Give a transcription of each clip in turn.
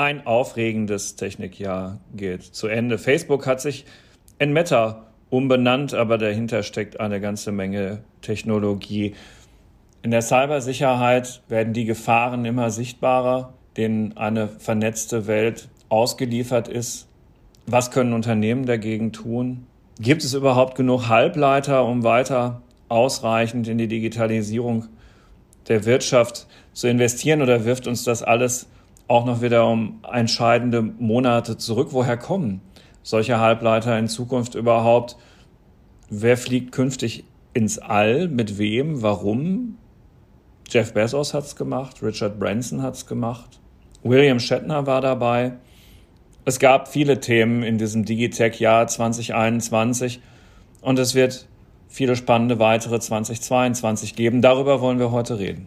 Ein aufregendes Technikjahr geht zu Ende. Facebook hat sich in Meta umbenannt, aber dahinter steckt eine ganze Menge Technologie. In der Cybersicherheit werden die Gefahren immer sichtbarer, denen eine vernetzte Welt ausgeliefert ist. Was können Unternehmen dagegen tun? Gibt es überhaupt genug Halbleiter, um weiter ausreichend in die Digitalisierung der Wirtschaft zu investieren oder wirft uns das alles auch noch wieder um entscheidende Monate zurück? Woher kommen solche Halbleiter in Zukunft überhaupt? Wer fliegt künftig ins All? Mit wem? Warum? Jeff Bezos hat es gemacht, Richard Branson hat es gemacht, William Shatner war dabei. Es gab viele Themen in diesem Digitech-Jahr 2021 und es wird viele spannende weitere 2022 geben. Darüber wollen wir heute reden.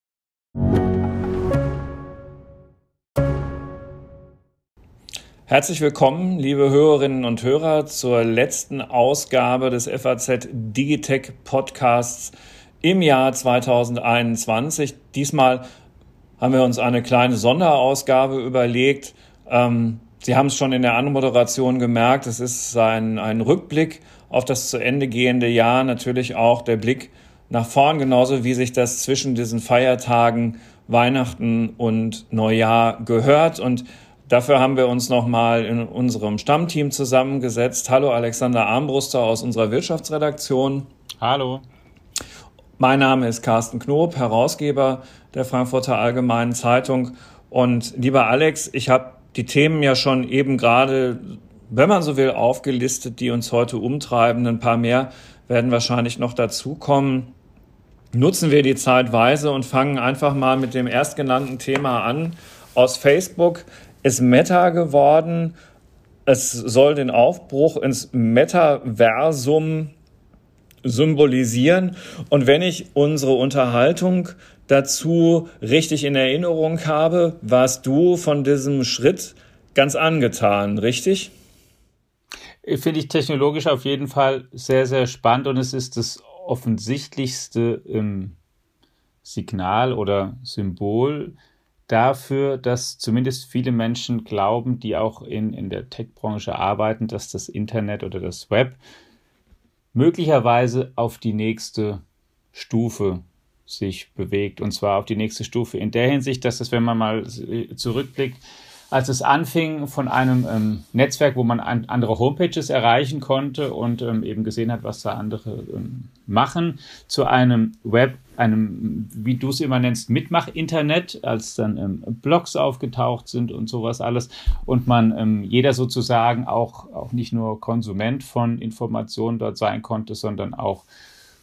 Herzlich willkommen, liebe Hörerinnen und Hörer, zur letzten Ausgabe des FAZ Digitech Podcasts im Jahr 2021. Diesmal haben wir uns eine kleine Sonderausgabe überlegt. Ähm, Sie haben es schon in der Anmoderation gemerkt, es ist ein, ein Rückblick auf das zu Ende gehende Jahr, natürlich auch der Blick nach vorn, genauso wie sich das zwischen diesen Feiertagen Weihnachten und Neujahr gehört. Und dafür haben wir uns nochmal in unserem Stammteam zusammengesetzt. Hallo Alexander Armbruster aus unserer Wirtschaftsredaktion. Hallo. Mein Name ist Carsten Knob, Herausgeber der Frankfurter Allgemeinen Zeitung. Und lieber Alex, ich habe die Themen ja schon eben gerade, wenn man so will, aufgelistet, die uns heute umtreiben. Ein paar mehr werden wahrscheinlich noch dazukommen. Nutzen wir die Zeit weise und fangen einfach mal mit dem erstgenannten Thema an. Aus Facebook ist Meta geworden. Es soll den Aufbruch ins Metaversum symbolisieren. Und wenn ich unsere Unterhaltung dazu richtig in Erinnerung habe, warst du von diesem Schritt ganz angetan, richtig? Finde ich technologisch auf jeden Fall sehr, sehr spannend und es ist das offensichtlichste ähm, Signal oder Symbol dafür, dass zumindest viele Menschen glauben, die auch in, in der Tech-Branche arbeiten, dass das Internet oder das Web möglicherweise auf die nächste Stufe sich bewegt. Und zwar auf die nächste Stufe in der Hinsicht, dass es, wenn man mal zurückblickt, als es anfing von einem ähm, Netzwerk, wo man an, andere Homepages erreichen konnte und ähm, eben gesehen hat, was da andere ähm, machen, zu einem Web, einem, wie du es immer nennst, Mitmach-Internet, als dann ähm, Blogs aufgetaucht sind und sowas alles und man ähm, jeder sozusagen auch, auch nicht nur Konsument von Informationen dort sein konnte, sondern auch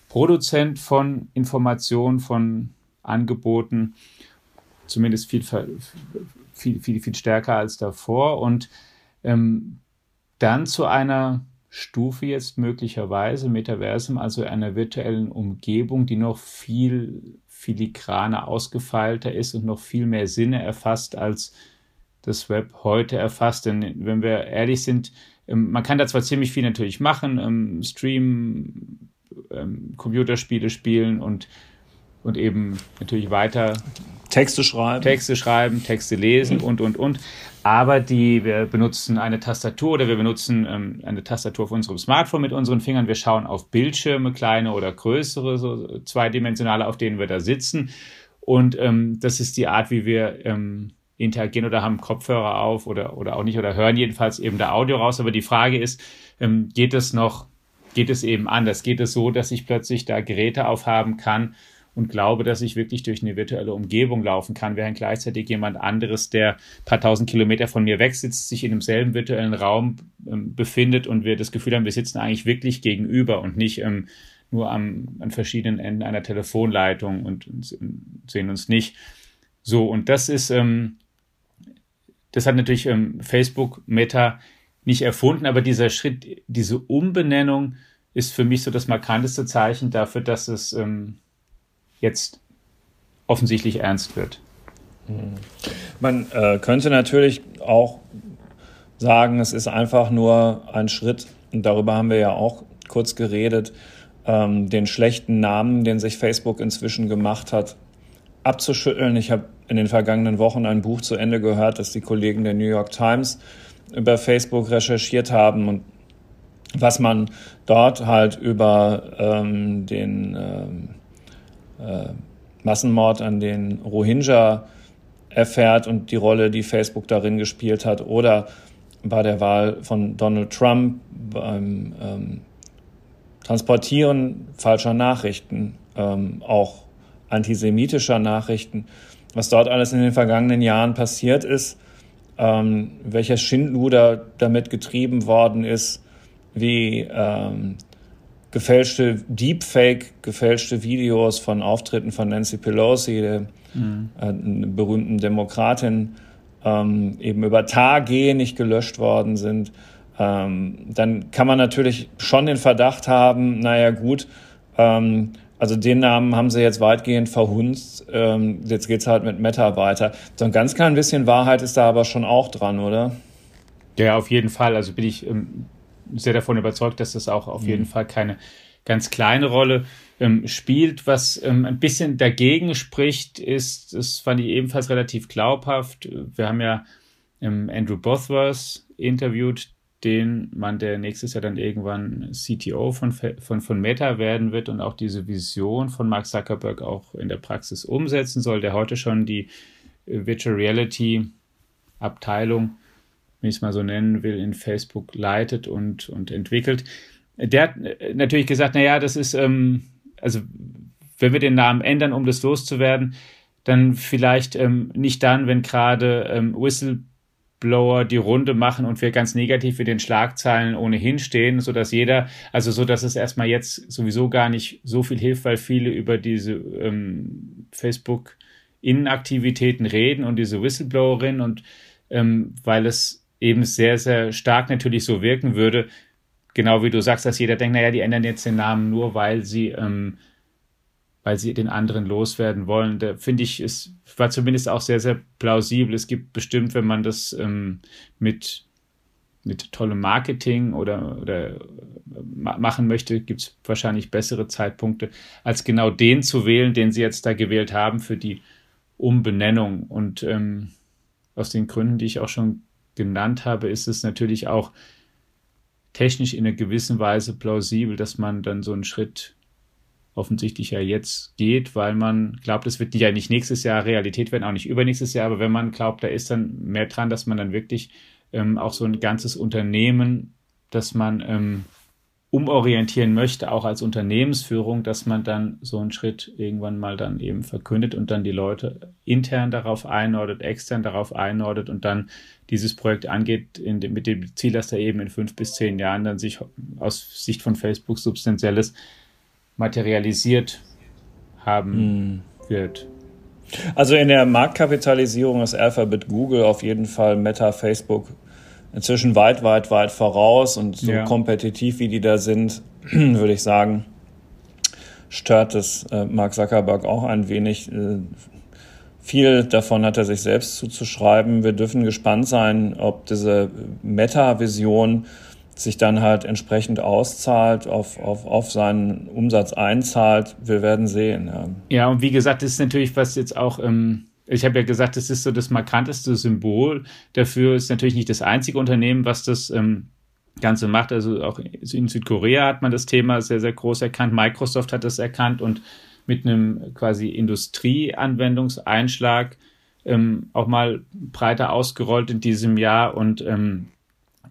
Produzent von Informationen, von Angeboten, zumindest viel, viel, viel, viel stärker als davor. Und ähm, dann zu einer Stufe jetzt möglicherweise, Metaversum, also einer virtuellen Umgebung, die noch viel filigraner ausgefeilter ist und noch viel mehr Sinne erfasst, als das Web heute erfasst. Denn wenn wir ehrlich sind, ähm, man kann da zwar ziemlich viel natürlich machen, ähm, streamen, ähm, Computerspiele spielen und, und eben natürlich weiter Texte schreiben. Texte schreiben, Texte lesen und, und, und. Aber die, wir benutzen eine Tastatur oder wir benutzen ähm, eine Tastatur auf unserem Smartphone mit unseren Fingern. Wir schauen auf Bildschirme, kleine oder größere, so zweidimensionale, auf denen wir da sitzen. Und ähm, das ist die Art, wie wir ähm, interagieren oder haben Kopfhörer auf oder, oder auch nicht oder hören jedenfalls eben der Audio raus. Aber die Frage ist, ähm, geht es noch geht es eben anders. Geht es so, dass ich plötzlich da Geräte aufhaben kann und glaube, dass ich wirklich durch eine virtuelle Umgebung laufen kann, während gleichzeitig jemand anderes, der ein paar tausend Kilometer von mir weg sitzt, sich in demselben virtuellen Raum ähm, befindet und wir das Gefühl haben, wir sitzen eigentlich wirklich gegenüber und nicht ähm, nur am, an verschiedenen Enden einer Telefonleitung und, und sehen uns nicht. So, und das ist, ähm, das hat natürlich ähm, Facebook Meta nicht erfunden, aber dieser Schritt, diese Umbenennung ist für mich so das markanteste Zeichen dafür, dass es ähm, jetzt offensichtlich ernst wird. Hm. Man äh, könnte natürlich auch sagen, es ist einfach nur ein Schritt, und darüber haben wir ja auch kurz geredet, ähm, den schlechten Namen, den sich Facebook inzwischen gemacht hat, abzuschütteln. Ich habe in den vergangenen Wochen ein Buch zu Ende gehört, das die Kollegen der New York Times über Facebook recherchiert haben und was man dort halt über ähm, den ähm, äh, Massenmord an den Rohingya erfährt und die Rolle, die Facebook darin gespielt hat, oder bei der Wahl von Donald Trump beim ähm, Transportieren falscher Nachrichten, ähm, auch antisemitischer Nachrichten, was dort alles in den vergangenen Jahren passiert ist, ähm, welcher Schindluder damit getrieben worden ist, wie ähm, gefälschte Deepfake, gefälschte Videos von Auftritten von Nancy Pelosi, der mhm. äh, berühmten Demokratin, ähm, eben über Tage nicht gelöscht worden sind, ähm, dann kann man natürlich schon den Verdacht haben, naja gut, ähm, also den Namen haben sie jetzt weitgehend verhunzt. Ähm, jetzt geht's halt mit Meta weiter. So ein ganz klein bisschen Wahrheit ist da aber schon auch dran, oder? Ja, auf jeden Fall. Also bin ich ähm, sehr davon überzeugt, dass das auch auf mhm. jeden Fall keine ganz kleine Rolle ähm, spielt. Was ähm, ein bisschen dagegen spricht, ist, das fand ich ebenfalls relativ glaubhaft. Wir haben ja ähm, Andrew Bothworth interviewt, den Mann, der nächstes Jahr dann irgendwann CTO von, von, von Meta werden wird und auch diese Vision von Mark Zuckerberg auch in der Praxis umsetzen soll, der heute schon die äh, Virtual Reality Abteilung, wenn ich es mal so nennen will, in Facebook leitet und, und entwickelt. Der hat äh, natürlich gesagt, naja, das ist, ähm, also wenn wir den Namen ändern, um das loszuwerden, dann vielleicht ähm, nicht dann, wenn gerade ähm, Whistle Blower die Runde machen und wir ganz negativ in den Schlagzeilen ohnehin stehen, so dass jeder, also so dass es erstmal jetzt sowieso gar nicht so viel hilft, weil viele über diese ähm, Facebook Innenaktivitäten reden und diese Whistleblowerin und ähm, weil es eben sehr, sehr stark natürlich so wirken würde, genau wie du sagst, dass jeder denkt, naja, die ändern jetzt den Namen nur, weil sie ähm, weil sie den anderen loswerden wollen. Da finde ich, es war zumindest auch sehr, sehr plausibel. Es gibt bestimmt, wenn man das ähm, mit, mit tollem Marketing oder, oder äh, machen möchte, gibt es wahrscheinlich bessere Zeitpunkte, als genau den zu wählen, den sie jetzt da gewählt haben für die Umbenennung. Und ähm, aus den Gründen, die ich auch schon genannt habe, ist es natürlich auch technisch in einer gewissen Weise plausibel, dass man dann so einen Schritt offensichtlich ja jetzt geht, weil man glaubt, es wird ja nicht nächstes Jahr Realität werden, auch nicht übernächstes Jahr, aber wenn man glaubt, da ist dann mehr dran, dass man dann wirklich ähm, auch so ein ganzes Unternehmen, das man ähm, umorientieren möchte, auch als Unternehmensführung, dass man dann so einen Schritt irgendwann mal dann eben verkündet und dann die Leute intern darauf einordnet, extern darauf einordnet und dann dieses Projekt angeht, dem, mit dem Ziel, dass da eben in fünf bis zehn Jahren dann sich aus Sicht von Facebook substanzielles materialisiert haben hm. wird. Also in der Marktkapitalisierung ist Alphabet Google auf jeden Fall Meta Facebook inzwischen weit, weit, weit voraus und so ja. kompetitiv wie die da sind, würde ich sagen, stört es äh, Mark Zuckerberg auch ein wenig. Äh, viel davon hat er sich selbst zuzuschreiben. Wir dürfen gespannt sein, ob diese Meta-Vision sich dann halt entsprechend auszahlt, auf, auf, auf seinen Umsatz einzahlt. Wir werden sehen. Ja, ja und wie gesagt, das ist natürlich was jetzt auch, ähm, ich habe ja gesagt, das ist so das markanteste Symbol. Dafür ist natürlich nicht das einzige Unternehmen, was das ähm, Ganze macht. Also auch in Südkorea hat man das Thema sehr, sehr groß erkannt. Microsoft hat das erkannt und mit einem quasi Industrieanwendungseinschlag ähm, auch mal breiter ausgerollt in diesem Jahr und ähm,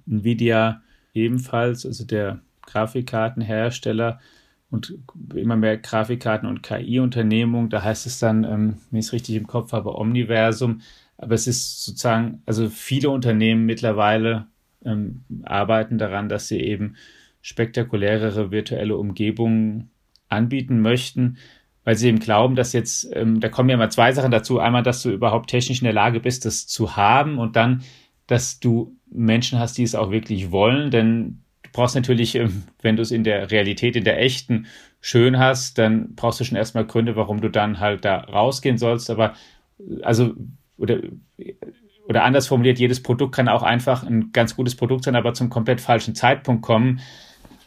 Nvidia ebenfalls, also der Grafikkartenhersteller und immer mehr Grafikkarten- und KI-Unternehmung. Da heißt es dann, ähm, wenn ich es richtig im Kopf habe, Omniversum. Aber es ist sozusagen, also viele Unternehmen mittlerweile ähm, arbeiten daran, dass sie eben spektakulärere virtuelle Umgebungen anbieten möchten. weil sie eben glauben, dass jetzt, ähm, da kommen ja immer zwei Sachen dazu. Einmal, dass du überhaupt technisch in der Lage bist, das zu haben und dann, dass du Menschen hast, die es auch wirklich wollen, denn brauchst natürlich, ähm, wenn du es in der Realität, in der echten schön hast, dann brauchst du schon erstmal Gründe, warum du dann halt da rausgehen sollst. Aber also, oder, oder anders formuliert, jedes Produkt kann auch einfach ein ganz gutes Produkt sein, aber zum komplett falschen Zeitpunkt kommen.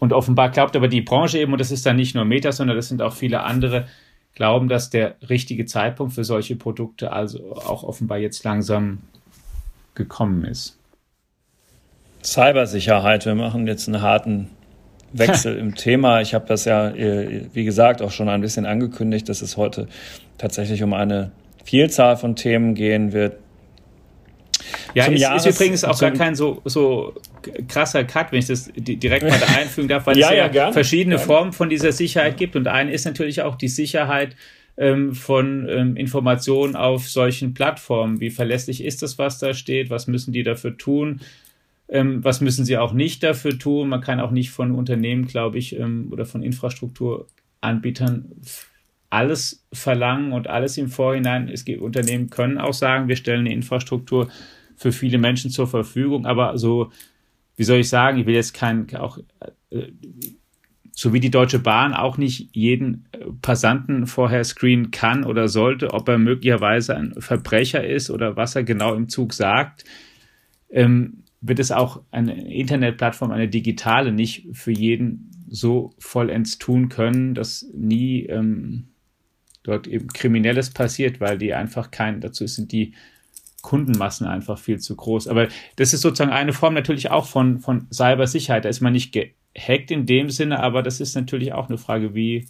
Und offenbar glaubt aber die Branche eben, und das ist dann nicht nur Meta, sondern das sind auch viele andere, glauben, dass der richtige Zeitpunkt für solche Produkte also auch offenbar jetzt langsam gekommen ist. Cybersicherheit, wir machen jetzt einen harten Wechsel im Thema. Ich habe das ja, äh, wie gesagt, auch schon ein bisschen angekündigt, dass es heute tatsächlich um eine Vielzahl von Themen gehen wird. Ja, es Jahres ist übrigens auch gar kein so, so krasser Cut, wenn ich das direkt mal da einfügen darf, weil ja, es ja, ja verschiedene gerne. Formen von dieser Sicherheit gibt. Und eine ist natürlich auch die Sicherheit ähm, von ähm, Informationen auf solchen Plattformen. Wie verlässlich ist das, was da steht? Was müssen die dafür tun? Ähm, was müssen sie auch nicht dafür tun? Man kann auch nicht von Unternehmen, glaube ich, ähm, oder von Infrastrukturanbietern alles verlangen und alles im Vorhinein. Es gibt Unternehmen können auch sagen, wir stellen eine Infrastruktur für viele Menschen zur Verfügung, aber so, wie soll ich sagen, ich will jetzt kein, auch, äh, so wie die Deutsche Bahn auch nicht jeden Passanten vorher screenen kann oder sollte, ob er möglicherweise ein Verbrecher ist oder was er genau im Zug sagt, ähm, wird es auch eine Internetplattform, eine digitale, nicht für jeden so vollends tun können, dass nie ähm, dort eben Kriminelles passiert, weil die einfach kein, dazu sind die Kundenmassen einfach viel zu groß. Aber das ist sozusagen eine Form natürlich auch von, von Cybersicherheit. Da ist man nicht gehackt in dem Sinne, aber das ist natürlich auch eine Frage, wie,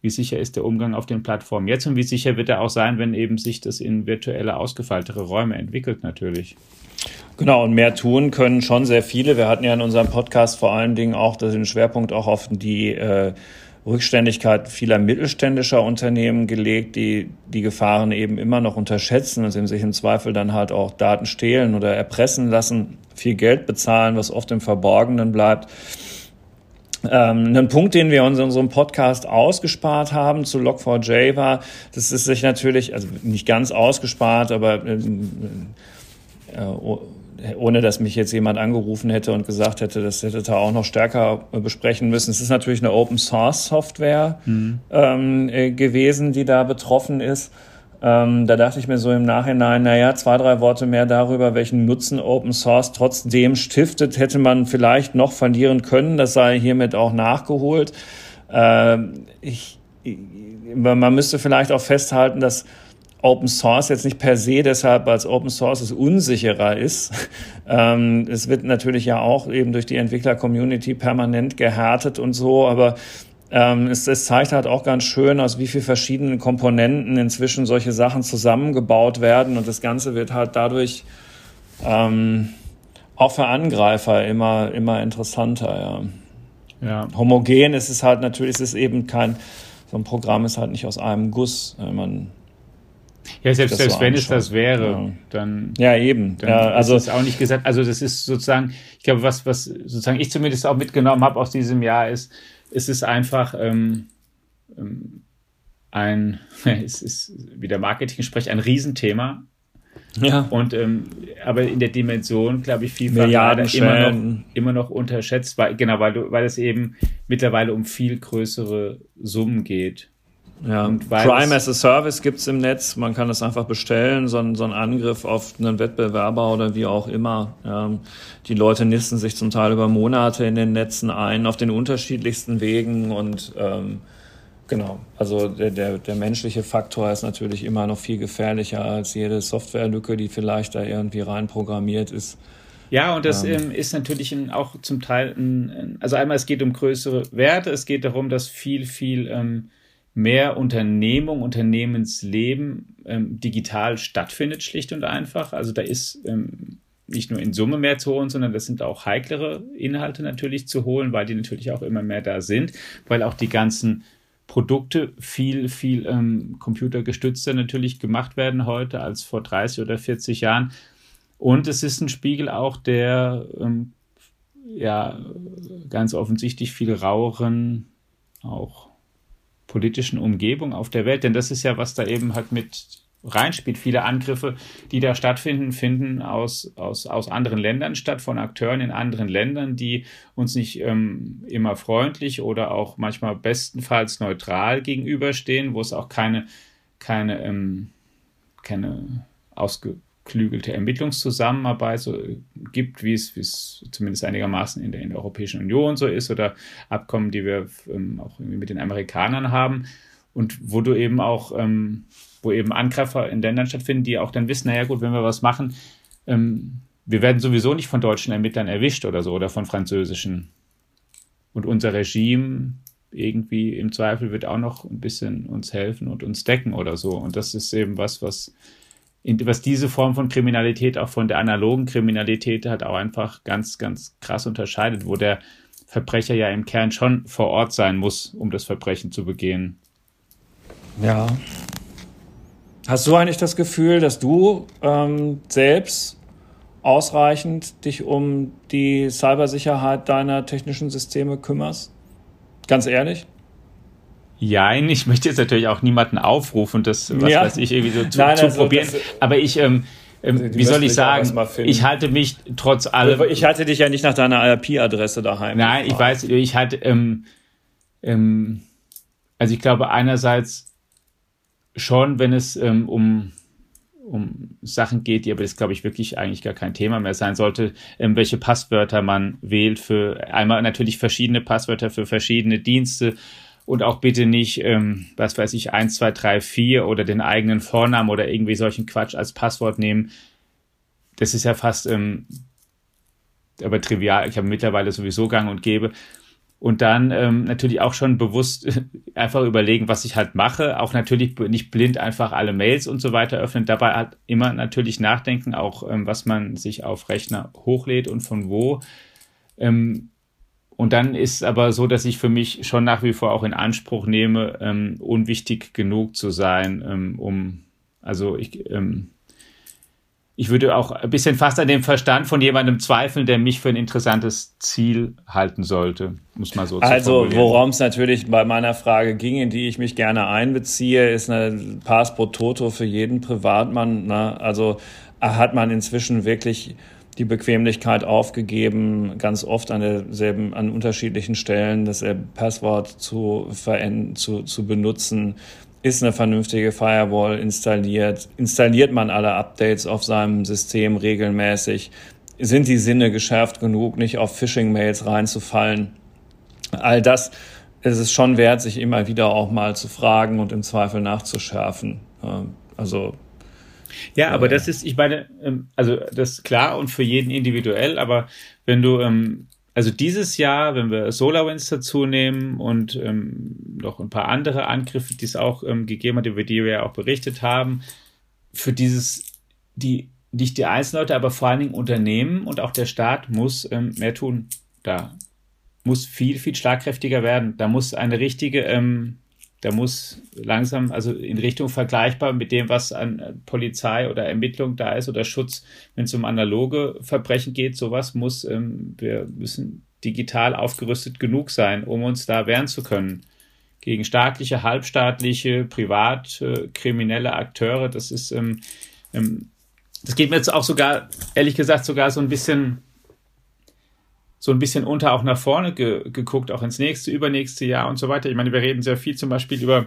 wie sicher ist der Umgang auf den Plattformen jetzt und wie sicher wird er auch sein, wenn eben sich das in virtuelle, ausgefeiltere Räume entwickelt natürlich. Genau, und mehr tun können schon sehr viele. Wir hatten ja in unserem Podcast vor allen Dingen auch den Schwerpunkt auch auf die äh, Rückständigkeit vieler mittelständischer Unternehmen gelegt, die die Gefahren eben immer noch unterschätzen und sich im Zweifel dann halt auch Daten stehlen oder erpressen lassen, viel Geld bezahlen, was oft im Verborgenen bleibt. Ähm, ein Punkt, den wir uns in unserem Podcast ausgespart haben zu Log4j war, das ist sich natürlich, also nicht ganz ausgespart, aber ähm, äh, ohne dass mich jetzt jemand angerufen hätte und gesagt hätte, das hätte da auch noch stärker besprechen müssen. Es ist natürlich eine Open Source Software mhm. ähm, äh, gewesen, die da betroffen ist. Ähm, da dachte ich mir so im Nachhinein, naja, zwei, drei Worte mehr darüber, welchen Nutzen Open Source trotzdem stiftet, hätte man vielleicht noch verlieren können. Das sei hiermit auch nachgeholt. Ähm, ich, man müsste vielleicht auch festhalten, dass Open Source jetzt nicht per se deshalb als Open Source es unsicherer ist. Ähm, es wird natürlich ja auch eben durch die Entwickler-Community permanent gehärtet und so, aber ähm, es, es zeigt halt auch ganz schön, aus wie vielen verschiedenen Komponenten inzwischen solche Sachen zusammengebaut werden und das Ganze wird halt dadurch ähm, auch für Angreifer immer, immer interessanter, ja. ja. Homogen ist es halt natürlich, es ist eben kein, so ein Programm ist halt nicht aus einem Guss. Man ja, selbst, selbst so wenn es das wäre, ja. dann. Ja, eben. Dann ja, also ist auch nicht gesagt. Also, das ist sozusagen, ich glaube, was, was sozusagen ich zumindest auch mitgenommen habe aus diesem Jahr ist, es ist einfach ähm, ähm ein, es ist wieder Marketing spricht, ein Riesenthema. Ja. Und ähm, aber in der Dimension, glaube ich, vielfach immer noch, immer noch unterschätzt, weil, genau, weil weil es eben mittlerweile um viel größere Summen geht. Ja, Prime as a Service gibt's im Netz. Man kann es einfach bestellen, so ein, so ein Angriff auf einen Wettbewerber oder wie auch immer. Ähm, die Leute nisten sich zum Teil über Monate in den Netzen ein, auf den unterschiedlichsten Wegen und ähm, genau, also der, der, der menschliche Faktor ist natürlich immer noch viel gefährlicher als jede Softwarelücke, die vielleicht da irgendwie rein programmiert ist. Ja, und das ähm, ähm ist natürlich auch zum Teil, ein, also einmal es geht um größere Werte, es geht darum, dass viel, viel ähm, mehr Unternehmung, Unternehmensleben ähm, digital stattfindet, schlicht und einfach. Also da ist ähm, nicht nur in Summe mehr zu holen, sondern das sind auch heiklere Inhalte natürlich zu holen, weil die natürlich auch immer mehr da sind, weil auch die ganzen Produkte viel, viel ähm, computergestützter natürlich gemacht werden heute als vor 30 oder 40 Jahren. Und es ist ein Spiegel auch der ähm, ja ganz offensichtlich viel raueren, auch politischen Umgebung auf der Welt. Denn das ist ja, was da eben halt mit reinspielt. Viele Angriffe, die da stattfinden, finden aus, aus, aus anderen Ländern statt, von Akteuren in anderen Ländern, die uns nicht ähm, immer freundlich oder auch manchmal bestenfalls neutral gegenüberstehen, wo es auch keine, keine, ähm, keine ausgeklügelte Ermittlungszusammenarbeit so gibt, wie es, wie es zumindest einigermaßen in der, in der Europäischen Union so ist oder Abkommen, die wir ähm, auch irgendwie mit den Amerikanern haben und wo du eben auch ähm, wo eben Angreifer in Ländern stattfinden, die auch dann wissen, naja gut, wenn wir was machen, ähm, wir werden sowieso nicht von deutschen Ermittlern erwischt oder so oder von französischen. Und unser Regime irgendwie im Zweifel wird auch noch ein bisschen uns helfen und uns decken oder so. Und das ist eben was, was, was diese Form von Kriminalität auch von der analogen Kriminalität halt auch einfach ganz, ganz krass unterscheidet, wo der Verbrecher ja im Kern schon vor Ort sein muss, um das Verbrechen zu begehen. Ja, Hast du eigentlich das Gefühl, dass du ähm, selbst ausreichend dich um die Cybersicherheit deiner technischen Systeme kümmerst? Ganz ehrlich? Ja, ich möchte jetzt natürlich auch niemanden aufrufen, das, was ja. weiß ich, irgendwie so zu, Nein, zu also probieren. Aber ich, ähm, ähm, wie soll ich sagen, ich halte mich trotz allem. Ich halte dich ja nicht nach deiner IP-Adresse daheim. Nein, ich weiß, ich halte, ähm, ähm, also ich glaube einerseits schon, wenn es ähm, um, um Sachen geht, die aber das, glaube ich, wirklich eigentlich gar kein Thema mehr sein sollte, ähm, welche Passwörter man wählt für einmal natürlich verschiedene Passwörter für verschiedene Dienste und auch bitte nicht, ähm, was weiß ich, 1, 2, 3, 4 oder den eigenen Vornamen oder irgendwie solchen Quatsch als Passwort nehmen. Das ist ja fast ähm, aber trivial. Ich habe mittlerweile sowieso gang und gäbe und dann ähm, natürlich auch schon bewusst einfach überlegen, was ich halt mache. Auch natürlich nicht blind einfach alle Mails und so weiter öffnen. Dabei halt immer natürlich nachdenken, auch ähm, was man sich auf Rechner hochlädt und von wo. Ähm, und dann ist aber so, dass ich für mich schon nach wie vor auch in Anspruch nehme, ähm, unwichtig genug zu sein, ähm, um, also ich, ähm, ich würde auch ein bisschen fast an dem Verstand von jemandem zweifeln, der mich für ein interessantes Ziel halten sollte, muss man so Also, worum es natürlich bei meiner Frage ging, in die ich mich gerne einbeziehe, ist eine Pass pro Toto für jeden Privatmann. Ne? Also hat man inzwischen wirklich die Bequemlichkeit aufgegeben, ganz oft an derselben, an unterschiedlichen Stellen das Passwort zu, zu, zu benutzen ist eine vernünftige Firewall installiert? Installiert man alle Updates auf seinem System regelmäßig? Sind die Sinne geschärft genug, nicht auf Phishing-Mails reinzufallen? All das ist es schon wert, sich immer wieder auch mal zu fragen und im Zweifel nachzuschärfen. Also ja, aber das ist, ich meine, ähm, also das ist klar und für jeden individuell, aber wenn du ähm, also dieses Jahr, wenn wir SolarWinds dazu nehmen und ähm, noch ein paar andere Angriffe, die es auch gegeben hat, über die wir ja auch berichtet haben, für dieses, die nicht die Einzelleute, aber vor allen Dingen Unternehmen und auch der Staat muss mehr tun. Da muss viel, viel schlagkräftiger werden. Da muss eine richtige ähm, da muss langsam, also in Richtung vergleichbar mit dem, was an Polizei oder Ermittlung da ist oder Schutz, wenn es um analoge Verbrechen geht, sowas muss, ähm, wir müssen digital aufgerüstet genug sein, um uns da wehren zu können. Gegen staatliche, halbstaatliche, privat äh, kriminelle Akteure, das ist, ähm, ähm, das geht mir jetzt auch sogar, ehrlich gesagt, sogar so ein bisschen so ein bisschen unter auch nach vorne ge geguckt, auch ins nächste, übernächste Jahr und so weiter. Ich meine, wir reden sehr viel zum Beispiel über,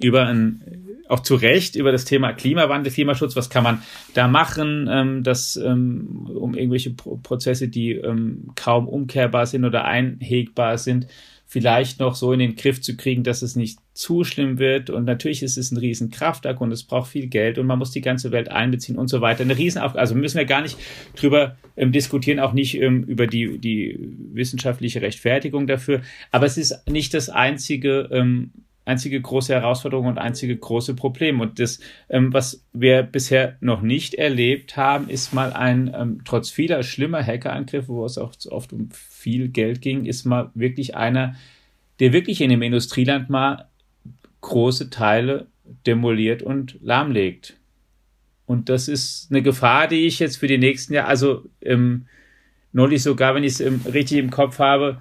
über ein, auch zu Recht über das Thema Klimawandel, Klimaschutz. Was kann man da machen, ähm, dass, ähm, um irgendwelche Pro Prozesse, die ähm, kaum umkehrbar sind oder einhegbar sind, vielleicht noch so in den Griff zu kriegen, dass es nicht zu schlimm wird. Und natürlich ist es ein Riesenkraftwerk und es braucht viel Geld und man muss die ganze Welt einbeziehen und so weiter. Eine Riesenaufgabe. Also müssen wir gar nicht drüber ähm, diskutieren, auch nicht ähm, über die, die wissenschaftliche Rechtfertigung dafür. Aber es ist nicht das einzige, ähm, einzige große Herausforderung und einzige große Problem. Und das, ähm, was wir bisher noch nicht erlebt haben, ist mal ein, ähm, trotz vieler schlimmer Hackerangriffe, wo es auch oft um viel Geld ging, ist mal wirklich einer, der wirklich in dem Industrieland mal große Teile demoliert und lahmlegt. Und das ist eine Gefahr, die ich jetzt für die nächsten Jahre, also ähm, neulich sogar, wenn ich es richtig im Kopf habe,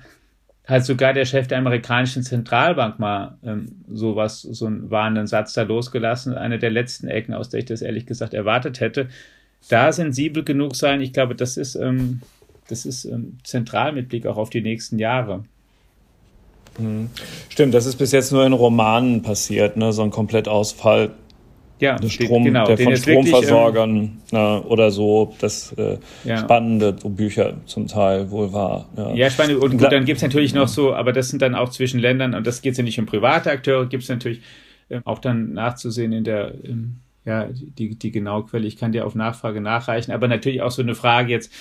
hat sogar der Chef der amerikanischen Zentralbank mal ähm, sowas, so einen warnenden Satz da losgelassen. Eine der letzten Ecken, aus der ich das ehrlich gesagt erwartet hätte. Da sensibel genug sein, ich glaube, das ist, ähm, das ist ähm, zentral mit Blick auch auf die nächsten Jahre. Mhm. Stimmt, das ist bis jetzt nur in Romanen passiert, ne? so ein Komplettausfall ja, der, Strom, der von Stromversorgern wirklich, ähm, oder so, das äh, ja. spannende so Bücher zum Teil wohl war. Ja, ja spannend. Und gut, dann gibt es natürlich noch so, aber das sind dann auch zwischen Ländern, und das geht ja nicht um private Akteure, gibt es natürlich äh, auch dann nachzusehen in der, ähm, ja, die, die genaue Quelle. Ich kann dir auf Nachfrage nachreichen, aber natürlich auch so eine Frage jetzt,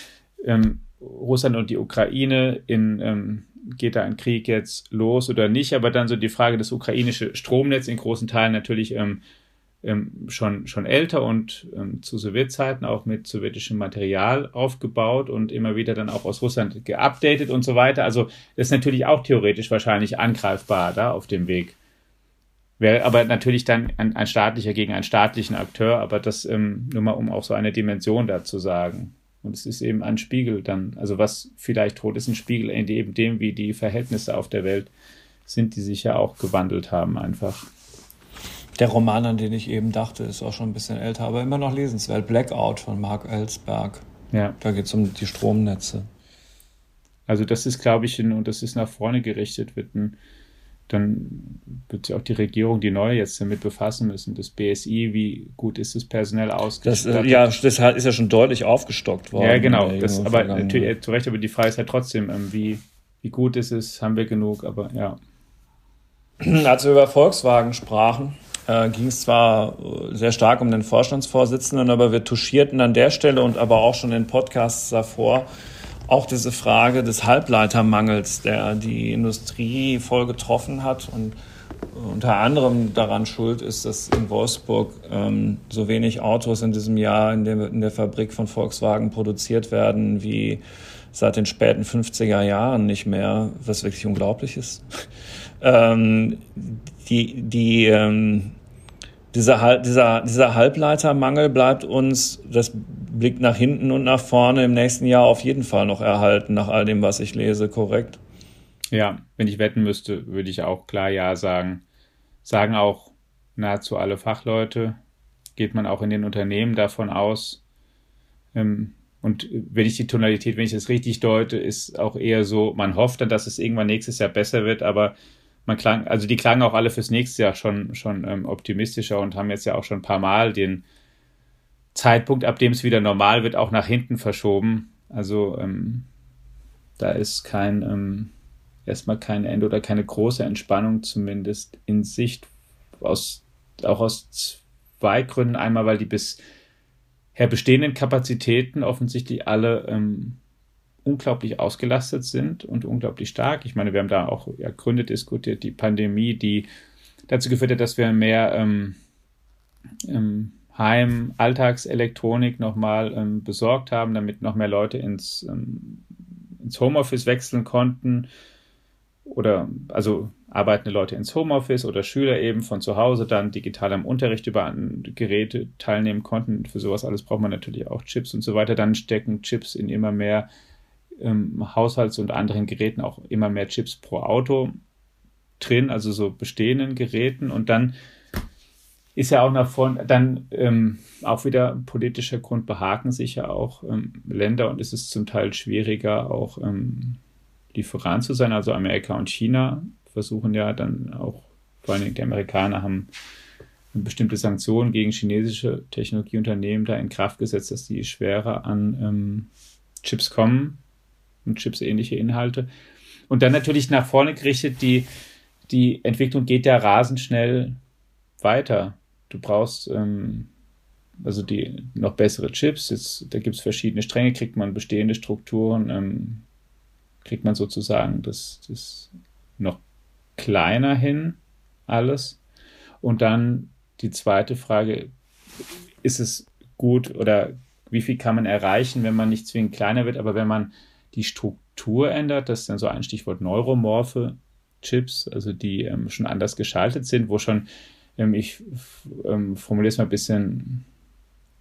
ähm, Russland und die Ukraine in, ähm, geht da ein Krieg jetzt los oder nicht, aber dann so die Frage, das ukrainische Stromnetz in großen Teilen natürlich ähm, ähm, schon, schon älter und ähm, zu Sowjetzeiten auch mit sowjetischem Material aufgebaut und immer wieder dann auch aus Russland geupdatet und so weiter. Also das ist natürlich auch theoretisch wahrscheinlich angreifbar da auf dem Weg. Wäre aber natürlich dann ein, ein staatlicher gegen einen staatlichen Akteur, aber das ähm, nur mal um auch so eine Dimension da zu sagen. Und es ist eben ein Spiegel dann, also was vielleicht tot ist, ein Spiegel in eben dem, wie die Verhältnisse auf der Welt sind, die sich ja auch gewandelt haben einfach. Der Roman, an den ich eben dachte, ist auch schon ein bisschen älter, aber immer noch lesenswert. Blackout von Mark Ellsberg. Ja. Da geht es um die Stromnetze. Also das ist, glaube ich, und das ist nach vorne gerichtet, wird ein, dann wird sich auch die Regierung, die neue jetzt damit befassen müssen. Das BSI, wie gut ist es personell ausgestattet? Das, äh, ja, das ist ja schon deutlich aufgestockt worden. Ja, genau. Das, aber natürlich, zu Recht, aber die Frage ist halt trotzdem, ähm, wie, wie gut ist es, haben wir genug, aber ja. Als wir über Volkswagen sprachen, äh, ging es zwar sehr stark um den Vorstandsvorsitzenden, aber wir touchierten an der Stelle und aber auch schon in Podcasts davor auch diese Frage des Halbleitermangels, der die Industrie voll getroffen hat und unter anderem daran schuld ist, dass in Wolfsburg ähm, so wenig Autos in diesem Jahr in der, in der Fabrik von Volkswagen produziert werden wie seit den späten 50er Jahren nicht mehr, was wirklich unglaublich ist. ähm, die, die, ähm, dieser, dieser, dieser Halbleitermangel bleibt uns, das blickt nach hinten und nach vorne im nächsten Jahr auf jeden Fall noch erhalten, nach all dem, was ich lese, korrekt? Ja, wenn ich wetten müsste, würde ich auch klar Ja sagen. Sagen auch nahezu alle Fachleute, geht man auch in den Unternehmen davon aus. Ähm, und wenn ich die Tonalität, wenn ich das richtig deute, ist auch eher so, man hofft dann, dass es irgendwann nächstes Jahr besser wird, aber man klang, also die klangen auch alle fürs nächste Jahr schon, schon ähm, optimistischer und haben jetzt ja auch schon ein paar Mal den Zeitpunkt, ab dem es wieder normal wird, auch nach hinten verschoben. Also ähm, da ist kein ähm, erstmal kein Ende oder keine große Entspannung zumindest in Sicht aus auch aus zwei Gründen. Einmal, weil die bisher bestehenden Kapazitäten offensichtlich alle ähm, unglaublich ausgelastet sind und unglaublich stark. Ich meine, wir haben da auch ja, Gründe diskutiert, die Pandemie, die dazu geführt hat, dass wir mehr ähm, ähm, Heim, Alltagselektronik nochmal ähm, besorgt haben, damit noch mehr Leute ins, ähm, ins Homeoffice wechseln konnten oder also arbeitende Leute ins Homeoffice oder Schüler eben von zu Hause dann digital am Unterricht über Geräte teilnehmen konnten. Für sowas alles braucht man natürlich auch Chips und so weiter. Dann stecken Chips in immer mehr ähm, Haushalts- und anderen Geräten auch immer mehr Chips pro Auto drin, also so bestehenden Geräten. Und dann ist ja auch nach vorne, dann ähm, auch wieder politischer Grund behaken sich ja auch ähm, Länder und es ist zum Teil schwieriger, auch ähm, Lieferant zu sein. Also Amerika und China versuchen ja dann auch, vor allen Dingen die Amerikaner haben bestimmte Sanktionen gegen chinesische Technologieunternehmen da in Kraft gesetzt, dass die schwerer an ähm, Chips kommen und Chips-ähnliche Inhalte. Und dann natürlich nach vorne gerichtet, die, die Entwicklung geht ja rasend schnell weiter. Du brauchst ähm, also die noch bessere Chips. Jetzt, da gibt es verschiedene Stränge, kriegt man bestehende Strukturen, ähm, kriegt man sozusagen das, das noch kleiner hin, alles. Und dann die zweite Frage, ist es gut oder wie viel kann man erreichen, wenn man nicht zwingend kleiner wird, aber wenn man die Struktur ändert. Das ist dann so ein Stichwort neuromorphe Chips, also die ähm, schon anders geschaltet sind, wo schon, ähm, ich ähm, formuliere es mal ein bisschen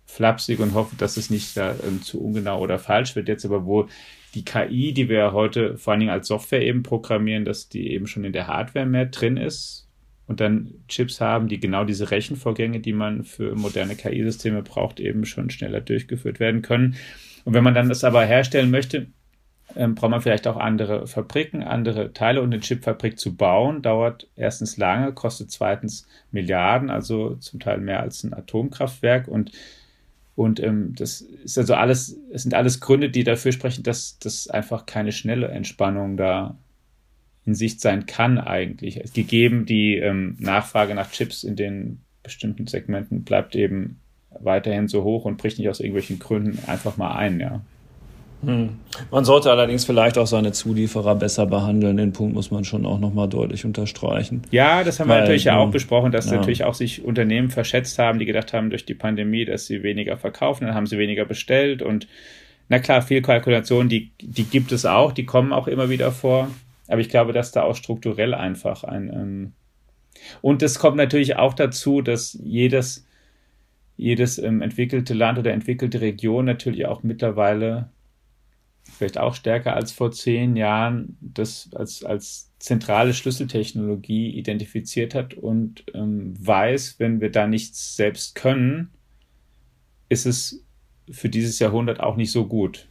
flapsig und hoffe, dass es nicht da ähm, zu ungenau oder falsch wird. Jetzt aber, wo die KI, die wir heute vor allen Dingen als Software eben programmieren, dass die eben schon in der Hardware mehr drin ist und dann Chips haben, die genau diese Rechenvorgänge, die man für moderne KI-Systeme braucht, eben schon schneller durchgeführt werden können. Und wenn man dann das aber herstellen möchte, ähm, braucht man vielleicht auch andere Fabriken, andere Teile und eine Chipfabrik zu bauen, dauert erstens lange, kostet zweitens Milliarden, also zum Teil mehr als ein Atomkraftwerk und und ähm, das ist also alles, es sind alles Gründe, die dafür sprechen, dass das einfach keine schnelle Entspannung da in Sicht sein kann eigentlich. Gegeben die ähm, Nachfrage nach Chips in den bestimmten Segmenten bleibt eben weiterhin so hoch und bricht nicht aus irgendwelchen Gründen einfach mal ein, ja. Hm. Man sollte allerdings vielleicht auch seine Zulieferer besser behandeln. Den Punkt muss man schon auch nochmal deutlich unterstreichen. Ja, das haben Weil, wir natürlich ja auch hm, besprochen, dass ja. natürlich auch sich Unternehmen verschätzt haben, die gedacht haben durch die Pandemie, dass sie weniger verkaufen, dann haben sie weniger bestellt und na klar, viel Kalkulation, die, die gibt es auch, die kommen auch immer wieder vor. Aber ich glaube, dass da auch strukturell einfach ein. Ähm und es kommt natürlich auch dazu, dass jedes, jedes ähm, entwickelte Land oder entwickelte Region natürlich auch mittlerweile vielleicht auch stärker als vor zehn Jahren das als, als zentrale Schlüsseltechnologie identifiziert hat und ähm, weiß, wenn wir da nichts selbst können, ist es für dieses Jahrhundert auch nicht so gut.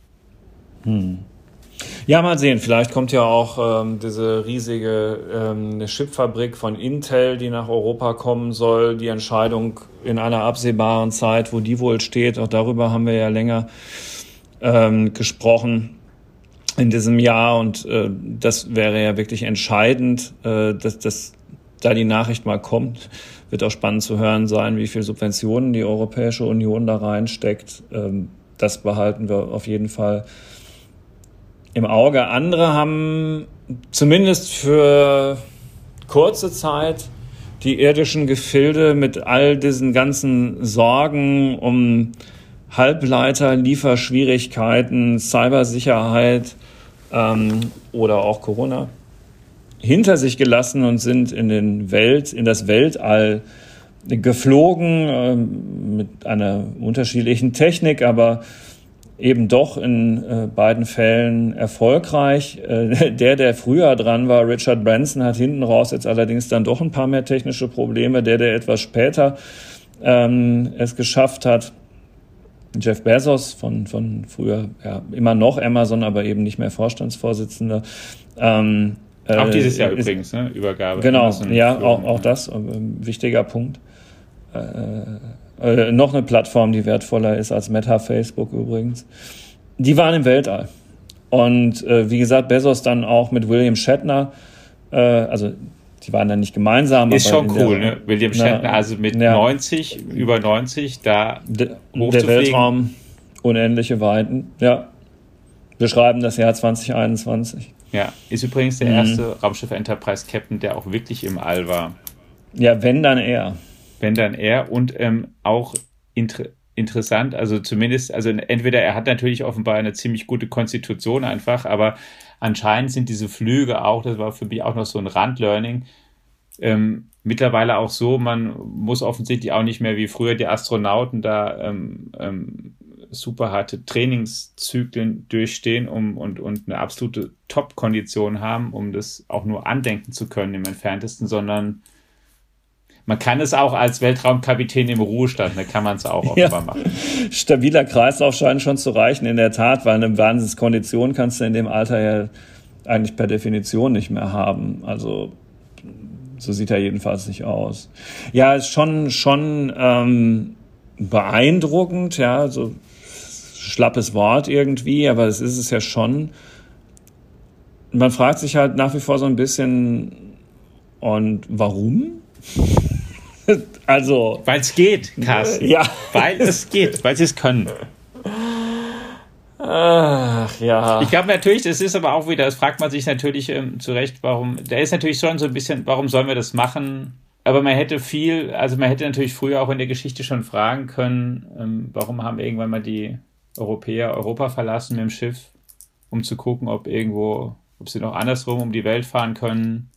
Hm. Ja, mal sehen. Vielleicht kommt ja auch ähm, diese riesige ähm, Chipfabrik von Intel, die nach Europa kommen soll. Die Entscheidung in einer absehbaren Zeit, wo die wohl steht. Auch darüber haben wir ja länger ähm, gesprochen in diesem Jahr und äh, das wäre ja wirklich entscheidend, äh, dass, dass da die Nachricht mal kommt. Wird auch spannend zu hören sein, wie viel Subventionen die Europäische Union da reinsteckt. Ähm, das behalten wir auf jeden Fall im Auge. Andere haben zumindest für kurze Zeit die irdischen Gefilde mit all diesen ganzen Sorgen um Halbleiter, Lieferschwierigkeiten, Cybersicherheit ähm, oder auch Corona hinter sich gelassen und sind in den Welt, in das Weltall geflogen ähm, mit einer unterschiedlichen Technik, aber eben doch in äh, beiden Fällen erfolgreich. Äh, der, der früher dran war, Richard Branson, hat hinten raus jetzt allerdings dann doch ein paar mehr technische Probleme. Der, der etwas später ähm, es geschafft hat, Jeff Bezos von, von früher, ja, immer noch Amazon, aber eben nicht mehr Vorstandsvorsitzender. Ähm, auch äh, dieses Jahr ist, übrigens, ne? Übergabe. Genau, Amazon ja, auch, auch das, äh, wichtiger Punkt. Äh, äh, noch eine Plattform, die wertvoller ist als Meta, Facebook übrigens. Die waren im Weltall. Und äh, wie gesagt, Bezos dann auch mit William Shatner, äh, also die waren dann nicht gemeinsam. Ist schon cool, der, ne? William Shatner, also mit ja, 90, über 90, da de, Der Weltraum, unendliche Weiten, ja. Wir schreiben das Jahr 2021. Ja, ist übrigens der mhm. erste Raumschiff Enterprise Captain, der auch wirklich im All war. Ja, wenn dann er wenn dann er und ähm, auch inter interessant, also zumindest, also entweder er hat natürlich offenbar eine ziemlich gute Konstitution einfach, aber anscheinend sind diese Flüge auch, das war für mich auch noch so ein Randlearning, ähm, mittlerweile auch so, man muss offensichtlich auch nicht mehr wie früher die Astronauten da ähm, ähm, super harte Trainingszyklen durchstehen um, und, und eine absolute Top-Kondition haben, um das auch nur andenken zu können im entferntesten, sondern man kann es auch als Weltraumkapitän im Ruhestand, da kann man es auch ja. machen. Stabiler Kreislauf scheint schon zu reichen, in der Tat, weil eine Wahnsinnskondition kannst du in dem Alter ja eigentlich per Definition nicht mehr haben. Also so sieht er jedenfalls nicht aus. Ja, ist schon, schon ähm, beeindruckend, ja, so schlappes Wort irgendwie, aber es ist es ja schon. Man fragt sich halt nach wie vor so ein bisschen, und warum? also. Weil es geht, Carsten. Ja. Weil es geht, weil sie es können. Ach ja. Ich glaube natürlich, das ist aber auch wieder, das fragt man sich natürlich ähm, zu Recht, warum, der ist natürlich schon so ein bisschen, warum sollen wir das machen? Aber man hätte viel, also man hätte natürlich früher auch in der Geschichte schon fragen können, ähm, warum haben irgendwann mal die Europäer Europa verlassen mit dem Schiff, um zu gucken, ob irgendwo, ob sie noch andersrum um die Welt fahren können.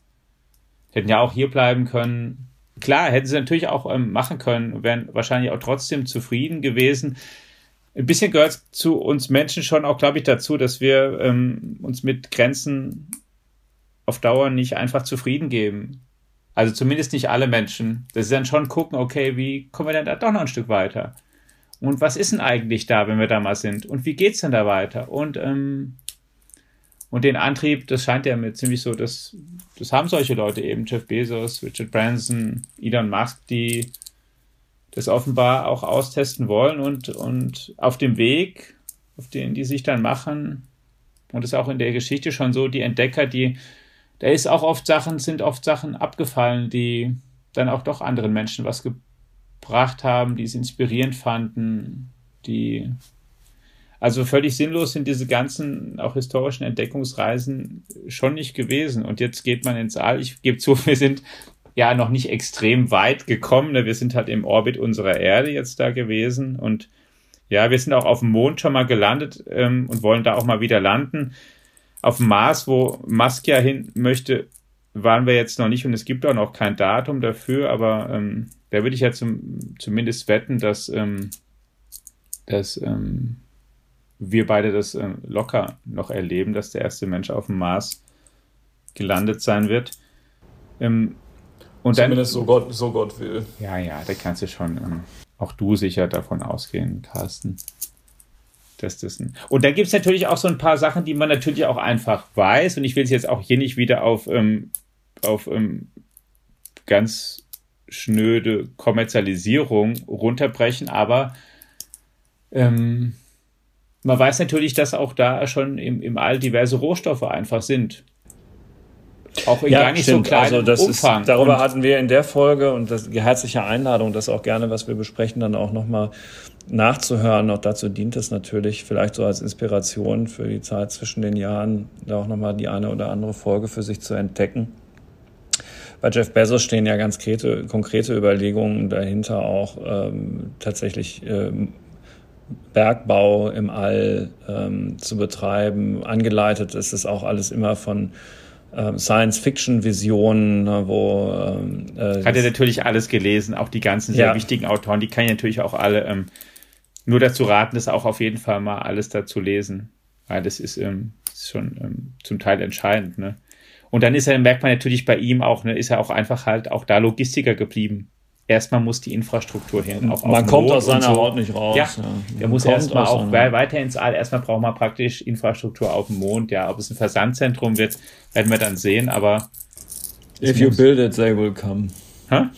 Hätten ja auch hier bleiben können. Klar, hätten sie natürlich auch ähm, machen können, wären wahrscheinlich auch trotzdem zufrieden gewesen. Ein bisschen gehört zu uns Menschen schon auch, glaube ich, dazu, dass wir ähm, uns mit Grenzen auf Dauer nicht einfach zufrieden geben. Also zumindest nicht alle Menschen. Dass sie dann schon gucken, okay, wie kommen wir denn da doch noch ein Stück weiter? Und was ist denn eigentlich da, wenn wir da mal sind? Und wie geht's denn da weiter? Und ähm, und den Antrieb, das scheint ja mir ziemlich so, dass das haben solche Leute eben, Jeff Bezos, Richard Branson, Elon Musk, die das offenbar auch austesten wollen und, und auf dem Weg, auf den die sich dann machen, und das ist auch in der Geschichte schon so, die Entdecker, die, da ist auch oft Sachen, sind oft Sachen abgefallen, die dann auch doch anderen Menschen was gebracht haben, die es inspirierend fanden, die also völlig sinnlos sind diese ganzen auch historischen Entdeckungsreisen schon nicht gewesen. Und jetzt geht man ins All. Ich gebe zu, wir sind ja noch nicht extrem weit gekommen. Ne? Wir sind halt im Orbit unserer Erde jetzt da gewesen. Und ja, wir sind auch auf dem Mond schon mal gelandet ähm, und wollen da auch mal wieder landen. Auf dem Mars, wo Musk ja hin möchte, waren wir jetzt noch nicht und es gibt auch noch kein Datum dafür, aber ähm, da würde ich ja zum, zumindest wetten, dass, ähm, dass ähm, wir beide das äh, locker noch erleben, dass der erste Mensch auf dem Mars gelandet sein wird. Ähm, und Zumindest dann, so Gott, so Gott will. Ja, ja, da kannst du schon, ähm, auch du sicher davon ausgehen, Carsten. Dass das ein, und da gibt es natürlich auch so ein paar Sachen, die man natürlich auch einfach weiß. Und ich will es jetzt auch hier nicht wieder auf, ähm, auf ähm, ganz schnöde Kommerzialisierung runterbrechen, aber ähm, man weiß natürlich, dass auch da schon im, im All diverse Rohstoffe einfach sind. Auch in ja, gar nicht stimmt. so kleinen also das Umfang. Ist, darüber und hatten wir in der Folge und das die herzliche Einladung, das auch gerne, was wir besprechen, dann auch nochmal nachzuhören. Auch dazu dient es natürlich vielleicht so als Inspiration für die Zeit zwischen den Jahren, da auch nochmal die eine oder andere Folge für sich zu entdecken. Bei Jeff Bezos stehen ja ganz konkrete, konkrete Überlegungen dahinter auch ähm, tatsächlich ähm, Bergbau im All ähm, zu betreiben. Angeleitet ist es auch alles immer von ähm, Science-Fiction-Visionen, ne, wo ähm, äh, hat er natürlich alles gelesen, auch die ganzen sehr ja. wichtigen Autoren, die kann ich natürlich auch alle ähm, nur dazu raten, das auch auf jeden Fall mal alles dazu lesen, weil das ist, ähm, ist schon ähm, zum Teil entscheidend. Ne? Und dann ist er, merkt man natürlich bei ihm auch, ne, ist er auch einfach halt auch da Logistiker geblieben erstmal muss die Infrastruktur hin. Auf, man kommt aus seiner so. Haut nicht raus. Ja, ja. der muss erstmal auch weiter ins All. Erstmal braucht man praktisch Infrastruktur auf dem Mond. Ja, ob es ein Versandzentrum wird, werden wir dann sehen, aber. If you build it, they will come. Huh?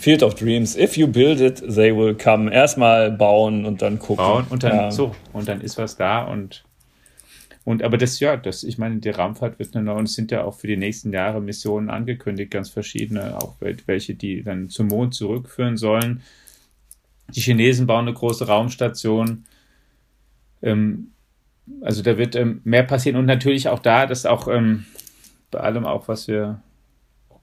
Field of Dreams. If you build it, they will come. Erstmal bauen und dann gucken. Bauen und dann, ja. so, und dann ist was da und und aber das, ja, das, ich meine, die Raumfahrt wird eine neue, und es sind ja auch für die nächsten Jahre Missionen angekündigt, ganz verschiedene, auch welche, die dann zum Mond zurückführen sollen. Die Chinesen bauen eine große Raumstation. Ähm, also da wird ähm, mehr passieren und natürlich auch da, dass auch ähm, bei allem auch, was wir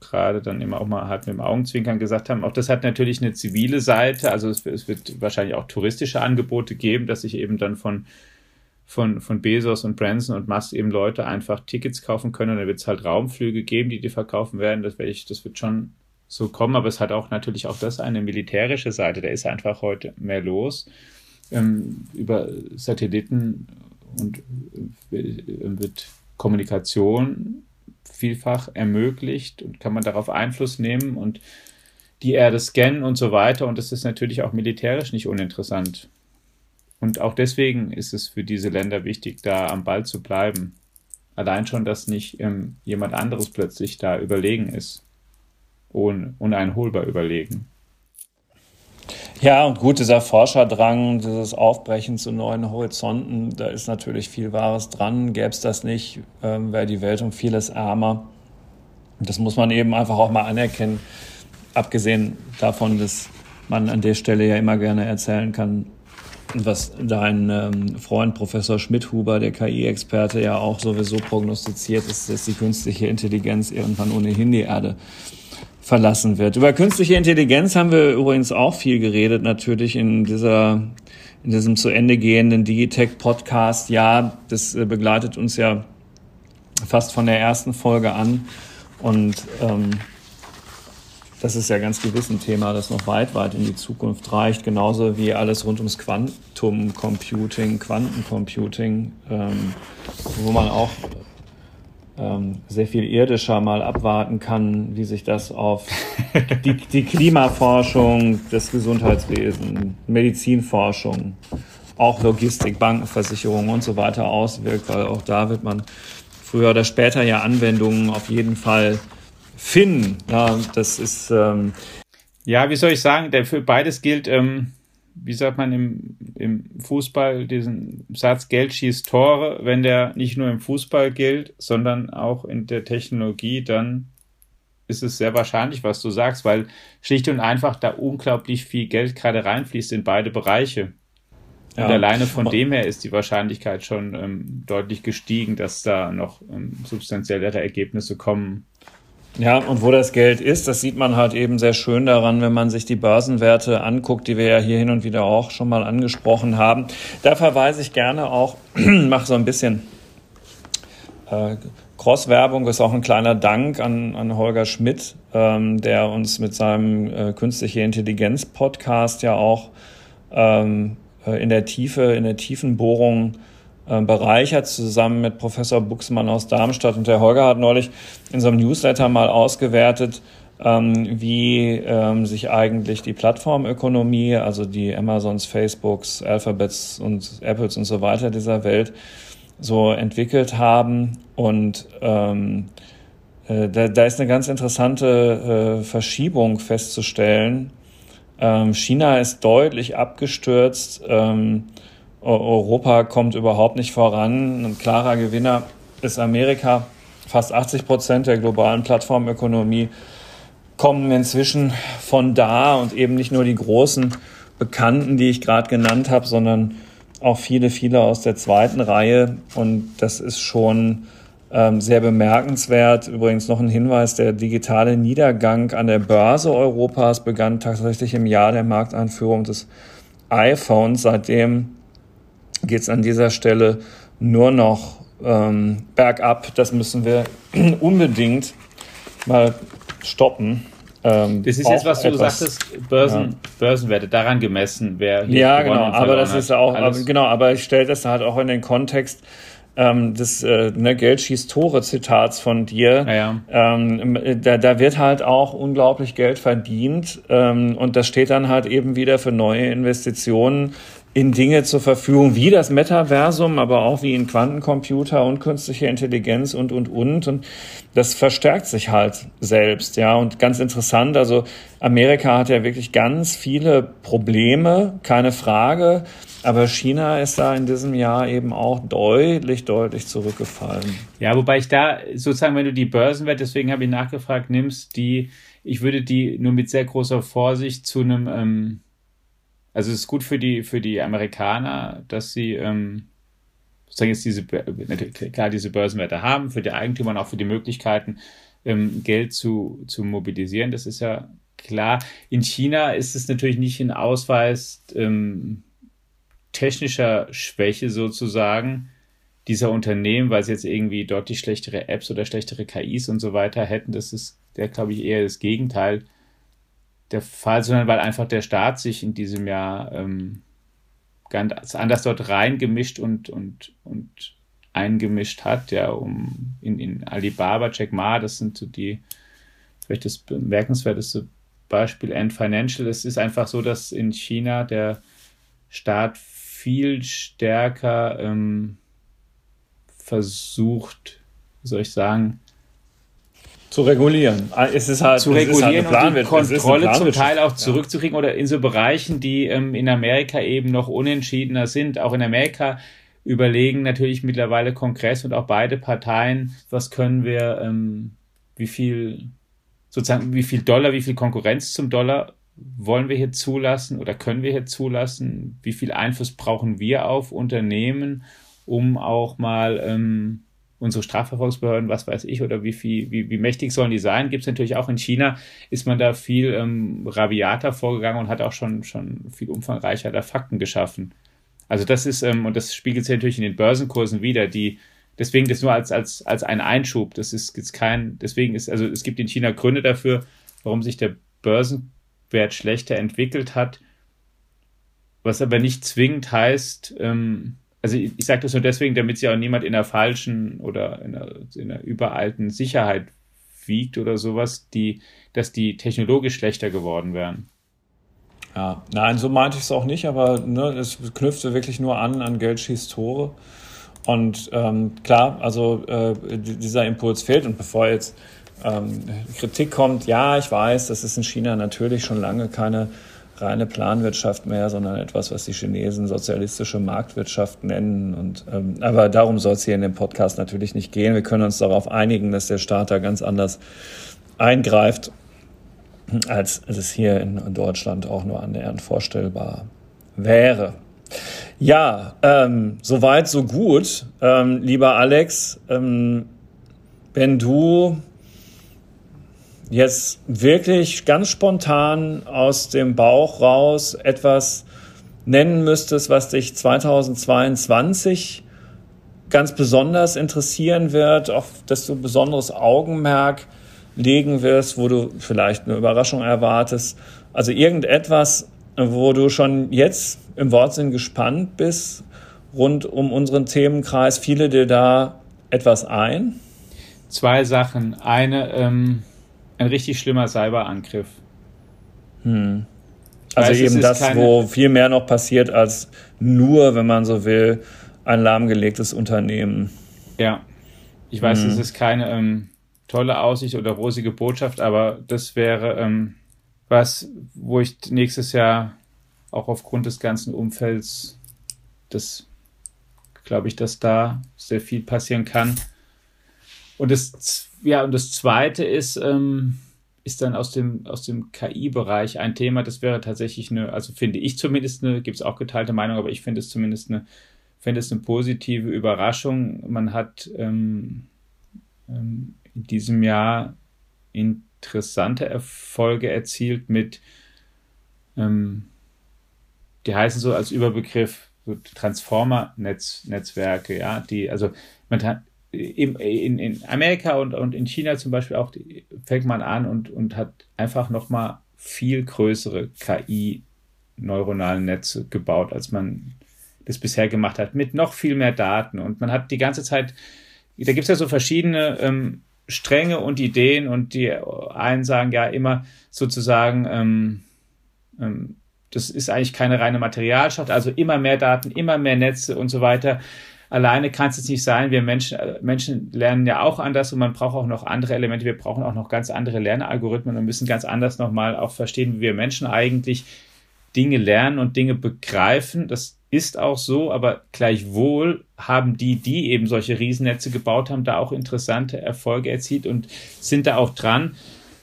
gerade dann immer auch mal halt mit dem Augenzwinkern gesagt haben, auch das hat natürlich eine zivile Seite, also es, es wird wahrscheinlich auch touristische Angebote geben, dass sich eben dann von von, von Bezos und Branson und Musk eben Leute einfach Tickets kaufen können und dann wird es halt Raumflüge geben, die die verkaufen werden. Das, ich, das wird schon so kommen, aber es hat auch natürlich auch das eine militärische Seite. Da ist einfach heute mehr los. Ähm, über Satelliten und äh, wird Kommunikation vielfach ermöglicht und kann man darauf Einfluss nehmen und die Erde scannen und so weiter. Und das ist natürlich auch militärisch nicht uninteressant. Und auch deswegen ist es für diese Länder wichtig, da am Ball zu bleiben. Allein schon, dass nicht ähm, jemand anderes plötzlich da überlegen ist. Un uneinholbar überlegen. Ja, und gut, dieser Forscherdrang, dieses Aufbrechen zu neuen Horizonten, da ist natürlich viel Wahres dran. Gäbe es das nicht, ähm, wäre die Welt um vieles ärmer. Das muss man eben einfach auch mal anerkennen. Abgesehen davon, dass man an der Stelle ja immer gerne erzählen kann, was dein ähm, Freund Professor Schmidhuber, der KI-Experte, ja auch sowieso prognostiziert, ist, dass die künstliche Intelligenz irgendwann ohnehin die Erde verlassen wird. Über künstliche Intelligenz haben wir übrigens auch viel geredet, natürlich in dieser in diesem zu Ende gehenden Digitech Podcast. Ja, das äh, begleitet uns ja fast von der ersten Folge an und ähm, das ist ja ganz gewiss ein Thema, das noch weit, weit in die Zukunft reicht. Genauso wie alles rund ums Quantum Computing, Quantencomputing, ähm, wo man auch ähm, sehr viel irdischer mal abwarten kann, wie sich das auf die, die Klimaforschung, das Gesundheitswesen, Medizinforschung, auch Logistik, Bankenversicherung und so weiter auswirkt, weil auch da wird man früher oder später ja Anwendungen auf jeden Fall finden. Ja, das ist ähm ja, wie soll ich sagen, der für beides gilt. Ähm wie sagt man im, im Fußball, diesen Satz Geld schießt Tore, wenn der nicht nur im Fußball gilt, sondern auch in der Technologie, dann ist es sehr wahrscheinlich, was du sagst, weil schlicht und einfach da unglaublich viel Geld gerade reinfließt in beide Bereiche. Ja. Und alleine von dem her ist die Wahrscheinlichkeit schon ähm, deutlich gestiegen, dass da noch ähm, substanziellere Ergebnisse kommen. Ja, und wo das Geld ist, das sieht man halt eben sehr schön daran, wenn man sich die Börsenwerte anguckt, die wir ja hier hin und wieder auch schon mal angesprochen haben. Da verweise ich gerne auch, mache so ein bisschen äh, Cross-Werbung, ist auch ein kleiner Dank an, an Holger Schmidt, ähm, der uns mit seinem äh, Künstliche Intelligenz-Podcast ja auch ähm, äh, in der Tiefe, in der tiefen Bohrung bereichert, zusammen mit Professor Buxmann aus Darmstadt. Und der Holger hat neulich in so einem Newsletter mal ausgewertet, ähm, wie ähm, sich eigentlich die Plattformökonomie, also die Amazons, Facebooks, Alphabets und Apples und so weiter dieser Welt so entwickelt haben. Und ähm, äh, da, da ist eine ganz interessante äh, Verschiebung festzustellen. Ähm, China ist deutlich abgestürzt. Ähm, Europa kommt überhaupt nicht voran. Ein klarer Gewinner ist Amerika. Fast 80 Prozent der globalen Plattformökonomie kommen inzwischen von da und eben nicht nur die großen Bekannten, die ich gerade genannt habe, sondern auch viele, viele aus der zweiten Reihe. Und das ist schon ähm, sehr bemerkenswert. Übrigens noch ein Hinweis, der digitale Niedergang an der Börse Europas begann tatsächlich im Jahr der Markteinführung des iPhones. Seitdem geht es an dieser Stelle nur noch ähm, bergab. Das müssen wir unbedingt mal stoppen. Ähm, das ist jetzt, was du etwas, sagtest, Börsen, ja. Börsenwerte, daran gemessen, wer hier Ja, genau, aber das ist auch, aber, genau, aber ich stelle das halt auch in den Kontext ähm, des äh, ne, Geld schießt Tore Zitats von dir. Ja, ja. Ähm, da, da wird halt auch unglaublich Geld verdient ähm, und das steht dann halt eben wieder für neue Investitionen in Dinge zur Verfügung, wie das Metaversum, aber auch wie in Quantencomputer und künstliche Intelligenz und, und, und. Und das verstärkt sich halt selbst, ja. Und ganz interessant, also Amerika hat ja wirklich ganz viele Probleme, keine Frage. Aber China ist da in diesem Jahr eben auch deutlich, deutlich zurückgefallen. Ja, wobei ich da sozusagen, wenn du die Börsenwerte, deswegen habe ich nachgefragt, nimmst, die, ich würde die nur mit sehr großer Vorsicht zu einem, ähm, also es ist gut für die, für die Amerikaner, dass sie ähm, sozusagen jetzt diese, klar, diese Börsenwerte haben, für die Eigentümer und auch für die Möglichkeiten, ähm, Geld zu, zu mobilisieren. Das ist ja klar. In China ist es natürlich nicht ein Ausweis ähm, technischer Schwäche sozusagen dieser Unternehmen, weil sie jetzt irgendwie deutlich schlechtere Apps oder schlechtere KIs und so weiter hätten. Das ist, glaube ich, eher das Gegenteil der Fall, sondern weil einfach der Staat sich in diesem Jahr ähm, ganz anders dort reingemischt und, und, und eingemischt hat, ja, um in, in Alibaba, Jack Ma, das sind so die, vielleicht das bemerkenswerteste Beispiel, Ant Financial. Es ist einfach so, dass in China der Staat viel stärker ähm, versucht, wie soll ich sagen, zu regulieren. Ah, es ist halt, zu regulieren ist halt und die Kontrolle zum Teil auch zurückzukriegen ja. oder in so Bereichen, die ähm, in Amerika eben noch unentschiedener sind. Auch in Amerika überlegen natürlich mittlerweile Kongress und auch beide Parteien, was können wir, ähm, wie viel sozusagen, wie viel Dollar, wie viel Konkurrenz zum Dollar wollen wir hier zulassen oder können wir hier zulassen? Wie viel Einfluss brauchen wir auf Unternehmen, um auch mal ähm, unsere Strafverfolgungsbehörden, was weiß ich, oder wie viel, wie, wie mächtig sollen die sein? Gibt es natürlich auch in China, ist man da viel ähm, rabiater vorgegangen und hat auch schon, schon viel umfangreicher da Fakten geschaffen. Also das ist, ähm, und das spiegelt sich natürlich in den Börsenkursen wieder, die, deswegen das nur als, als, als ein Einschub, das ist jetzt kein, deswegen ist, also es gibt in China Gründe dafür, warum sich der Börsenwert schlechter entwickelt hat, was aber nicht zwingend heißt, ähm, also ich, ich sage das nur deswegen, damit sich auch niemand in einer falschen oder in einer, in einer überalten Sicherheit wiegt oder sowas, die, dass die technologisch schlechter geworden wären. Ja, nein, so meinte ich es auch nicht, aber ne, es knüpfte wirklich nur an an Geldschieß Tore. Und ähm, klar, also äh, dieser Impuls fehlt. Und bevor jetzt ähm, Kritik kommt, ja, ich weiß, das ist in China natürlich schon lange keine reine Planwirtschaft mehr, sondern etwas, was die Chinesen sozialistische Marktwirtschaft nennen. Und, ähm, aber darum soll es hier in dem Podcast natürlich nicht gehen. Wir können uns darauf einigen, dass der Staat da ganz anders eingreift, als es hier in Deutschland auch nur annähernd vorstellbar wäre. Ja, ähm, soweit, so gut. Ähm, lieber Alex, ähm, wenn du jetzt wirklich ganz spontan aus dem Bauch raus etwas nennen müsstest, was dich 2022 ganz besonders interessieren wird, auf das du besonderes Augenmerk legen wirst, wo du vielleicht eine Überraschung erwartest. Also irgendetwas, wo du schon jetzt im Wortsinn gespannt bist rund um unseren Themenkreis. Fiele dir da etwas ein? Zwei Sachen. Eine, ähm, ein richtig schlimmer Cyberangriff. Hm. Also weiß, eben das, wo viel mehr noch passiert als nur, wenn man so will, ein lahmgelegtes Unternehmen. Ja, ich weiß, hm. es ist keine ähm, tolle Aussicht oder rosige Botschaft, aber das wäre ähm, was, wo ich nächstes Jahr auch aufgrund des ganzen Umfelds, das glaube ich, dass da sehr viel passieren kann. Und das ja, und das zweite ist, ähm, ist dann aus dem, aus dem KI-Bereich ein Thema, das wäre tatsächlich eine, also finde ich zumindest eine, gibt es auch geteilte Meinung, aber ich finde es zumindest eine, finde es eine positive Überraschung. Man hat ähm, ähm, in diesem Jahr interessante Erfolge erzielt mit, ähm, die heißen so als Überbegriff Transformer-Netzwerke, ja, die, also man hat, in, in Amerika und, und in China zum Beispiel auch fängt man an und, und hat einfach nochmal viel größere KI-neuronalen Netze gebaut, als man das bisher gemacht hat, mit noch viel mehr Daten. Und man hat die ganze Zeit, da gibt es ja so verschiedene ähm, Stränge und Ideen und die einen sagen ja immer sozusagen, ähm, ähm, das ist eigentlich keine reine Materialschaft, also immer mehr Daten, immer mehr Netze und so weiter alleine kann es jetzt nicht sein. Wir Menschen, äh, Menschen lernen ja auch anders und man braucht auch noch andere Elemente. Wir brauchen auch noch ganz andere Lernalgorithmen und müssen ganz anders nochmal auch verstehen, wie wir Menschen eigentlich Dinge lernen und Dinge begreifen. Das ist auch so, aber gleichwohl haben die, die eben solche Riesennetze gebaut haben, da auch interessante Erfolge erzielt und sind da auch dran.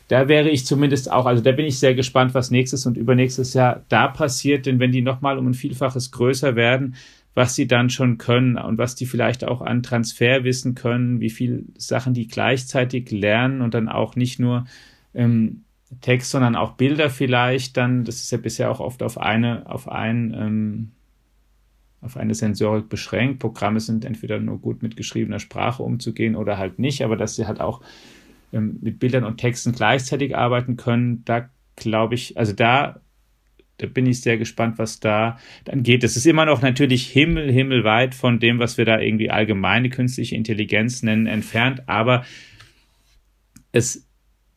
Da wäre ich zumindest auch, also da bin ich sehr gespannt, was nächstes und übernächstes Jahr da passiert, denn wenn die nochmal um ein Vielfaches größer werden, was sie dann schon können und was die vielleicht auch an Transferwissen können, wie viel Sachen die gleichzeitig lernen und dann auch nicht nur ähm, Text, sondern auch Bilder vielleicht dann, das ist ja bisher auch oft auf eine, auf ein, ähm, auf eine Sensorik beschränkt. Programme sind entweder nur gut mit geschriebener Sprache umzugehen oder halt nicht, aber dass sie halt auch ähm, mit Bildern und Texten gleichzeitig arbeiten können, da glaube ich, also da da bin ich sehr gespannt, was da dann geht. Es ist immer noch natürlich himmel, himmelweit von dem, was wir da irgendwie allgemeine künstliche Intelligenz nennen, entfernt, aber es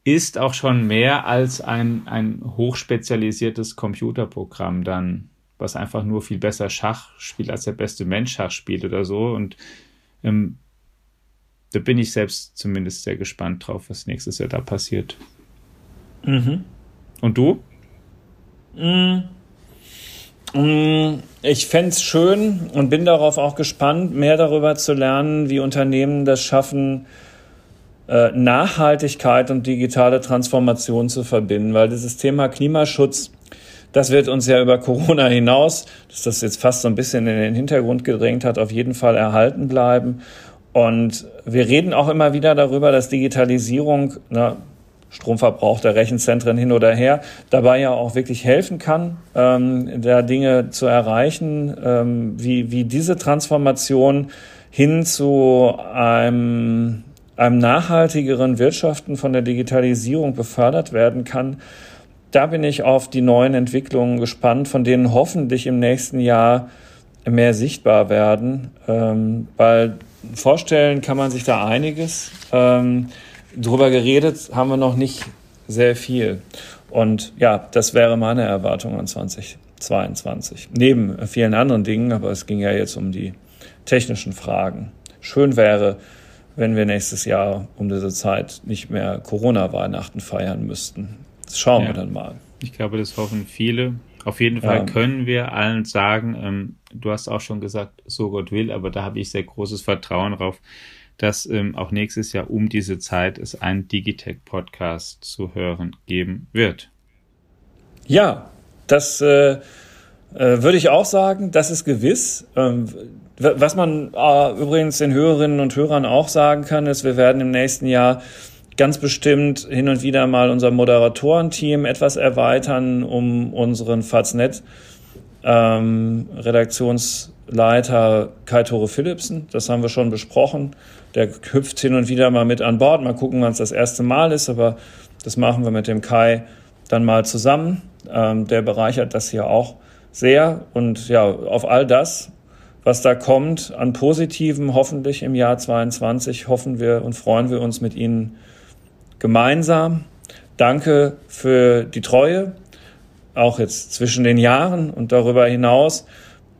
ist auch schon mehr als ein, ein hochspezialisiertes Computerprogramm dann, was einfach nur viel besser Schach spielt, als der beste Mensch Schach spielt oder so. Und ähm, da bin ich selbst zumindest sehr gespannt drauf, was nächstes Jahr da passiert. Mhm. Und du? Mm. Mm. Ich fände es schön und bin darauf auch gespannt, mehr darüber zu lernen, wie Unternehmen das schaffen, äh, Nachhaltigkeit und digitale Transformation zu verbinden, weil dieses Thema Klimaschutz, das wird uns ja über Corona hinaus, dass das jetzt fast so ein bisschen in den Hintergrund gedrängt hat, auf jeden Fall erhalten bleiben. Und wir reden auch immer wieder darüber, dass Digitalisierung, na, Stromverbrauch der Rechenzentren hin oder her, dabei ja auch wirklich helfen kann, ähm, da Dinge zu erreichen, ähm, wie, wie diese Transformation hin zu einem, einem nachhaltigeren Wirtschaften von der Digitalisierung befördert werden kann. da bin ich auf die neuen Entwicklungen gespannt, von denen hoffentlich im nächsten Jahr mehr sichtbar werden, ähm, weil vorstellen kann man sich da einiges. Ähm, drüber geredet haben wir noch nicht sehr viel. Und ja, das wäre meine Erwartung an 2022. Neben vielen anderen Dingen, aber es ging ja jetzt um die technischen Fragen. Schön wäre, wenn wir nächstes Jahr um diese Zeit nicht mehr Corona-Weihnachten feiern müssten. Das schauen ja. wir dann mal. Ich glaube, das hoffen viele. Auf jeden Fall ja. können wir allen sagen, ähm, du hast auch schon gesagt, so Gott will, aber da habe ich sehr großes Vertrauen drauf, dass ähm, auch nächstes Jahr um diese Zeit es einen Digitech-Podcast zu hören geben wird. Ja, das äh, äh, würde ich auch sagen, das ist gewiss. Ähm, was man äh, übrigens den Hörerinnen und Hörern auch sagen kann, ist, wir werden im nächsten Jahr ganz bestimmt hin und wieder mal unser Moderatorenteam etwas erweitern, um unseren Faznet ähm, Redaktionsleiter Kai Tore Philipsen, das haben wir schon besprochen. Der hüpft hin und wieder mal mit an Bord. Mal gucken, wann es das erste Mal ist, aber das machen wir mit dem Kai dann mal zusammen. Ähm, der bereichert das hier auch sehr. Und ja, auf all das was da kommt an Positiven, hoffentlich im Jahr 22, hoffen wir und freuen wir uns mit Ihnen gemeinsam. Danke für die Treue, auch jetzt zwischen den Jahren und darüber hinaus.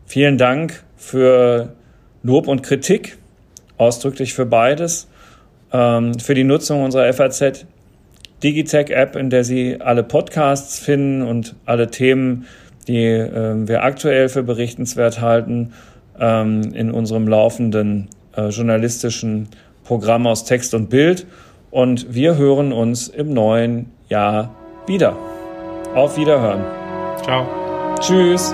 Vielen Dank für Lob und Kritik, ausdrücklich für beides, ähm, für die Nutzung unserer FAZ Digitech App, in der Sie alle Podcasts finden und alle Themen, die äh, wir aktuell für berichtenswert halten ähm, in unserem laufenden äh, journalistischen Programm aus Text und Bild. Und wir hören uns im neuen Jahr wieder. Auf Wiederhören. Ciao. Tschüss.